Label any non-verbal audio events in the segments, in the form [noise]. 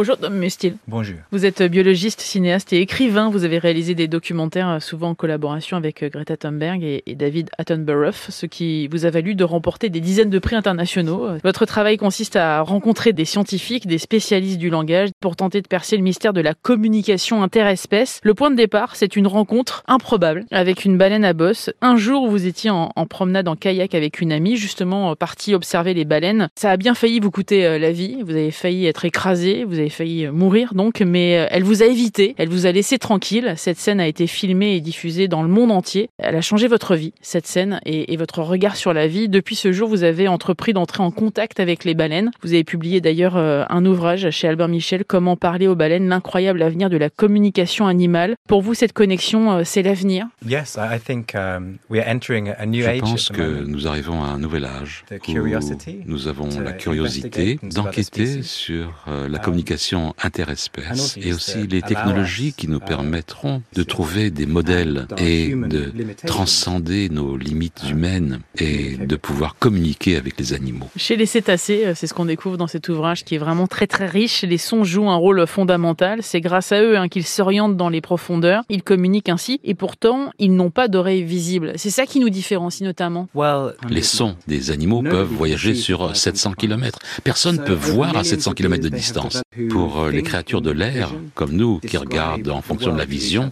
Bonjour Tom Mustil. Bonjour. Vous êtes biologiste, cinéaste et écrivain. Vous avez réalisé des documentaires euh, souvent en collaboration avec euh, Greta Thunberg et, David Attenborough, ce qui vous a valu de remporter des dizaines de prix internationaux. Votre travail consiste à rencontrer des scientifiques, des spécialistes du langage pour tenter de percer le mystère de la communication interespèce. Le point de départ, c'est une rencontre improbable avec une baleine à bosse. Un jour, vous étiez en, en promenade en kayak avec une amie, justement partie observer les baleines. Ça a bien failli vous coûter la vie. Vous avez failli être écrasé, vous avez failli mourir donc, mais euh, elle vous a évité, elle vous a laissé tranquille. Cette scène a été filmée et diffusée dans le monde entier. Elle a changé votre vie, cette scène, et, votre regard sur la vie. Depuis ce jour, vous avez entrepris d'entrer en contact avec les baleines. Vous avez publié d'ailleurs euh, un ouvrage chez Albert Michel, Comment parler aux baleines, l'incroyable avenir de la communication animale. Pour vous, cette connexion, euh, c'est l'avenir? Yes, I think um, we are entering a new Je pense que nous arrivons à un nouvel âge où nous avons la curiosité d'enquêter sur la communication interespèces et aussi les technologies qui nous permettront de trouver des modèles et de transcender nos limites humaines et de pouvoir communiquer avec les animaux. Chez les cétacés, euh, c'est ce qu'on découvre dans cet ouvrage qui est vraiment très très riche. Les sons jouent un rôle fondamental. C'est grâce à eux hein, qu'ils s'orientent dans les profondeurs. Ils communiquent ainsi et pourtant ils n'ont pas d'oreilles visibles. C'est ça qui nous différencie notamment. Les sons des animaux peuvent voyager sur 700 km. Personne ne peut voir à 700 km de distance. Pour euh, les créatures de l'air, comme nous, qui regardent en fonction de la vision,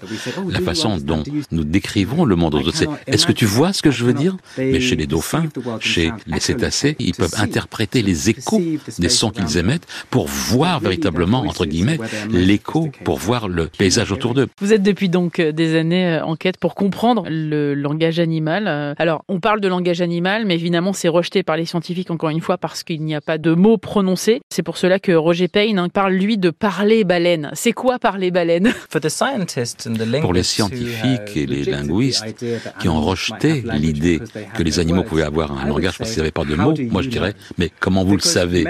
la façon dont nous décrivons le monde aux autres, c'est est-ce que tu vois ce que je veux dire? Mais chez les dauphins, chez les cétacés, ils peuvent interpréter les échos des sons qu'ils émettent pour voir véritablement, entre guillemets, l'écho, pour voir le paysage autour d'eux. Vous êtes depuis donc euh, des années euh, en quête pour comprendre le langage animal. Alors, on parle de langage animal, mais évidemment, c'est rejeté par les scientifiques, encore une fois, parce qu'il n'y a pas de mots prononcés. C'est pour cela que Roger Payne hein, parle, lui, de parler baleine. C'est quoi parler baleine? [laughs] Pour les scientifiques et les linguistes qui ont rejeté l'idée que les animaux pouvaient avoir un langage parce qu'ils n'avaient pas de mots, moi je dirais, mais comment vous le savez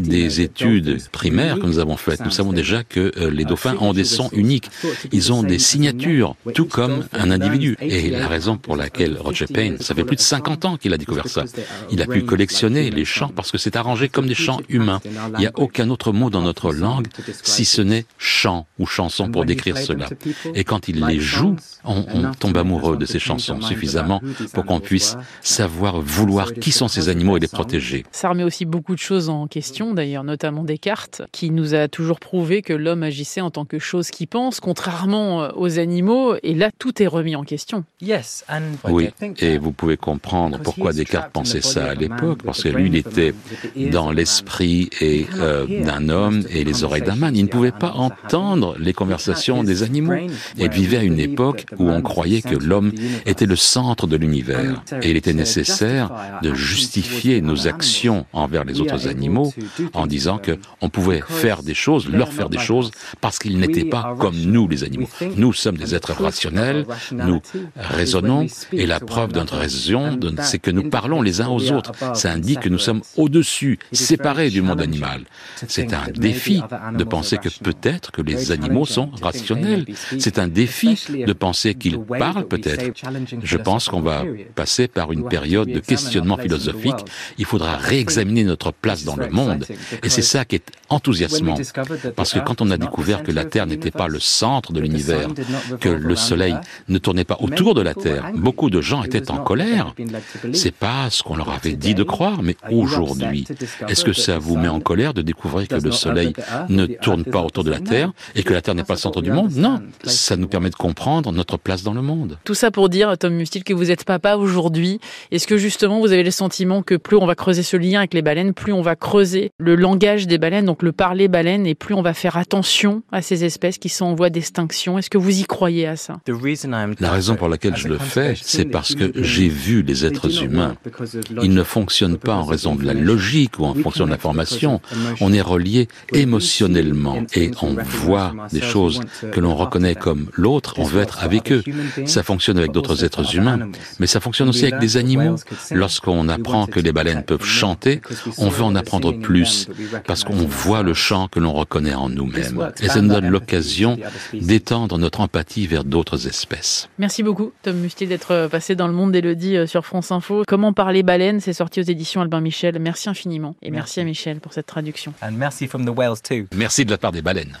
Des études primaires que nous avons faites, nous savons déjà que euh, les dauphins ont des sons uniques. Ils ont des signatures, tout comme un individu. Et la raison pour laquelle Roger Payne, ça fait plus de 50 ans qu'il a découvert ça, il a pu collectionner les chants parce que c'est arrangé comme des chants humains. Il n'y a aucun autre mot dans notre langue si ce n'est chant ou chanson pour décrire cela. Et quand il les joue, on, tombe amoureux de ces chansons suffisamment pour qu'on puisse savoir, vouloir qui sont ces animaux et les protéger. Ça remet aussi beaucoup de choses en question, d'ailleurs, notamment Descartes, qui nous a toujours prouvé que l'homme agissait en tant que chose qui pense, contrairement euh, aux animaux, et là, tout est remis en question. Oui, et vous pouvez comprendre pourquoi Descartes pensait ça à l'époque, parce que lui, il était dans l'esprit et euh, d'un homme et les oreilles d'un man. Il ne pouvait pas entendre les conversations des animaux. Il vivait à une époque où on croyait que l'homme était le centre de l'univers et il était nécessaire de justifier nos actions envers les autres animaux en disant que on pouvait faire des choses, leur faire des choses parce qu'ils n'étaient pas comme nous les animaux. Nous sommes des êtres rationnels, nous raisonnons et la preuve de notre raison, c'est que nous parlons les uns aux autres. Ça indique que nous sommes au-dessus, séparés du monde animal. C'est un défi de penser que peut-être que les animaux sont rationnels. C'est un défi de penser qu'ils parlent peut-être. Je pense qu'on va passer par une période de questionnement philosophique. Il faudra réexaminer notre place dans le monde. Et c'est ça qui est enthousiasmant. Parce que quand on a découvert que la Terre n'était pas le centre de l'univers, que le Soleil ne tournait pas autour de la Terre, beaucoup de gens étaient en colère. C'est pas ce qu'on leur avait dit de croire, mais aujourd'hui, est-ce que ça vous met en colère de découvrir que le Soleil ne tourne pas autour de la Terre et que la Terre n'est pas le centre du monde Non, ça nous permet de comprendre notre place dans le monde. Tout ça pour dire, Tom Mustil, que vous êtes papa aujourd'hui. Est-ce que justement vous avez le sentiment que plus on va creuser ce lien avec les baleines, plus on va creuser le langage des baleines, donc le parler baleine, et plus on va faire attention à ces espèces qui sont en voie d'extinction? Est-ce que vous y croyez à ça? La raison pour laquelle je le fais, c'est parce que j'ai vu les êtres humains. Ils ne fonctionnent pas en raison de la logique ou en fonction de l'information. On est relié émotionnellement et on voit des choses que l'on reconnaît comme l'autre, on veut être avec eux. Ça fonctionne avec d'autres êtres humains, mais ça fonctionne aussi avec des animaux. Lorsqu'on apprend que les baleines peuvent chanter, on veut en apprendre plus parce qu'on voit le chant que l'on reconnaît en nous-mêmes. Et ça nous donne l'occasion d'étendre notre empathie vers d'autres espèces. Merci beaucoup, Tom Mustier, d'être passé dans le monde d'Elodie euh, sur France Info. Comment parler baleine, c'est sorti aux éditions Albin Michel. Merci infiniment. Et merci à Michel pour cette traduction. And merci from the Merci de la part des baleines.